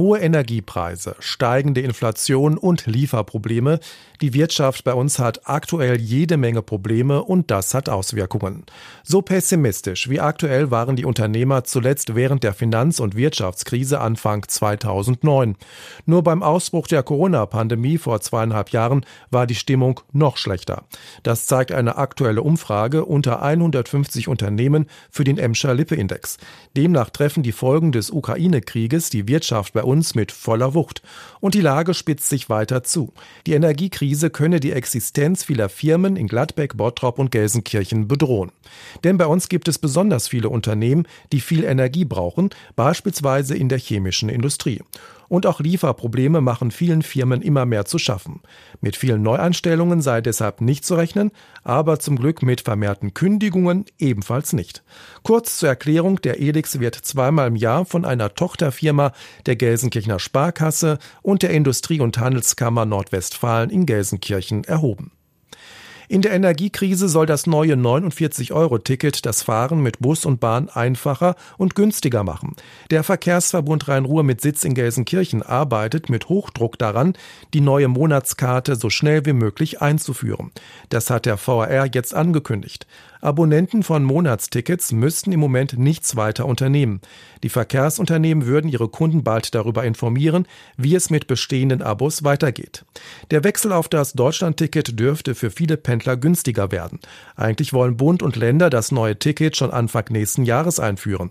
Hohe Energiepreise, steigende Inflation und Lieferprobleme. Die Wirtschaft bei uns hat aktuell jede Menge Probleme und das hat Auswirkungen. So pessimistisch wie aktuell waren die Unternehmer zuletzt während der Finanz- und Wirtschaftskrise Anfang 2009. Nur beim Ausbruch der Corona-Pandemie vor zweieinhalb Jahren war die Stimmung noch schlechter. Das zeigt eine aktuelle Umfrage unter 150 Unternehmen für den Emscher Lippe-Index. Demnach treffen die Folgen des Ukraine-Krieges die Wirtschaft bei uns mit voller Wucht. Und die Lage spitzt sich weiter zu. Die Energiekrise könne die Existenz vieler Firmen in Gladbeck, Bottrop und Gelsenkirchen bedrohen. Denn bei uns gibt es besonders viele Unternehmen, die viel Energie brauchen, beispielsweise in der chemischen Industrie. Und auch Lieferprobleme machen vielen Firmen immer mehr zu schaffen. Mit vielen Neueinstellungen sei deshalb nicht zu rechnen, aber zum Glück mit vermehrten Kündigungen ebenfalls nicht. Kurz zur Erklärung, der Elix wird zweimal im Jahr von einer Tochterfirma der Gelsenkirchener Sparkasse und der Industrie- und Handelskammer Nordwestfalen in Gelsenkirchen erhoben. In der Energiekrise soll das neue 49-Euro-Ticket das Fahren mit Bus und Bahn einfacher und günstiger machen. Der Verkehrsverbund Rhein-Ruhr mit Sitz in Gelsenkirchen arbeitet mit Hochdruck daran, die neue Monatskarte so schnell wie möglich einzuführen. Das hat der VRR jetzt angekündigt. Abonnenten von Monatstickets müssten im Moment nichts weiter unternehmen. Die Verkehrsunternehmen würden ihre Kunden bald darüber informieren, wie es mit bestehenden Abos weitergeht. Der Wechsel auf das Deutschlandticket dürfte für viele Pendler günstiger werden. Eigentlich wollen Bund und Länder das neue Ticket schon Anfang nächsten Jahres einführen.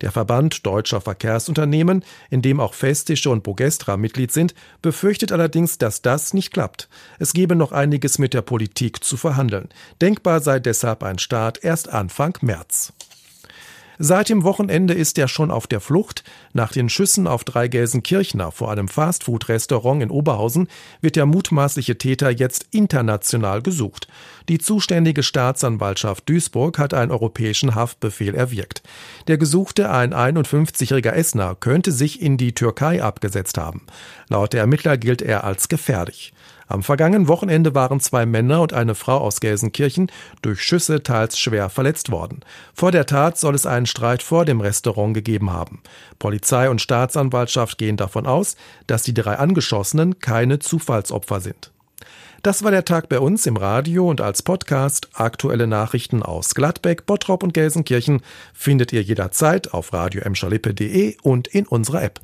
Der Verband deutscher Verkehrsunternehmen, in dem auch Festische und Bogestra Mitglied sind, befürchtet allerdings, dass das nicht klappt. Es gebe noch einiges mit der Politik zu verhandeln. Denkbar sei deshalb ein Start erst Anfang März. Seit dem Wochenende ist er schon auf der Flucht. Nach den Schüssen auf drei Gelsenkirchner vor einem Fastfood-Restaurant in Oberhausen wird der mutmaßliche Täter jetzt international gesucht. Die zuständige Staatsanwaltschaft Duisburg hat einen europäischen Haftbefehl erwirkt. Der Gesuchte, ein 51-jähriger Essener, könnte sich in die Türkei abgesetzt haben. Laut der Ermittler gilt er als gefährlich. Am vergangenen Wochenende waren zwei Männer und eine Frau aus Gelsenkirchen durch Schüsse teils schwer verletzt worden. Vor der Tat soll es einen Streit vor dem Restaurant gegeben haben. Polizei und Staatsanwaltschaft gehen davon aus, dass die drei Angeschossenen keine Zufallsopfer sind. Das war der Tag bei uns im Radio und als Podcast. Aktuelle Nachrichten aus Gladbeck, Bottrop und Gelsenkirchen findet ihr jederzeit auf radio und in unserer App.